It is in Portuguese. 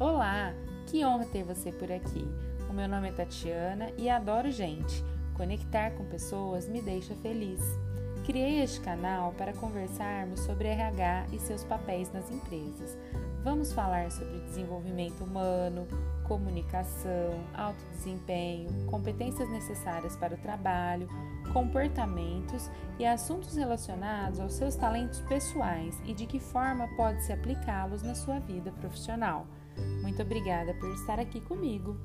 Olá, que honra ter você por aqui. O meu nome é Tatiana e adoro gente. Conectar com pessoas me deixa feliz. Criei este canal para conversarmos sobre RH e seus papéis nas empresas. Vamos falar sobre desenvolvimento humano, comunicação, alto desempenho, competências necessárias para o trabalho, comportamentos e assuntos relacionados aos seus talentos pessoais e de que forma pode-se aplicá-los na sua vida profissional. Muito obrigada por estar aqui comigo.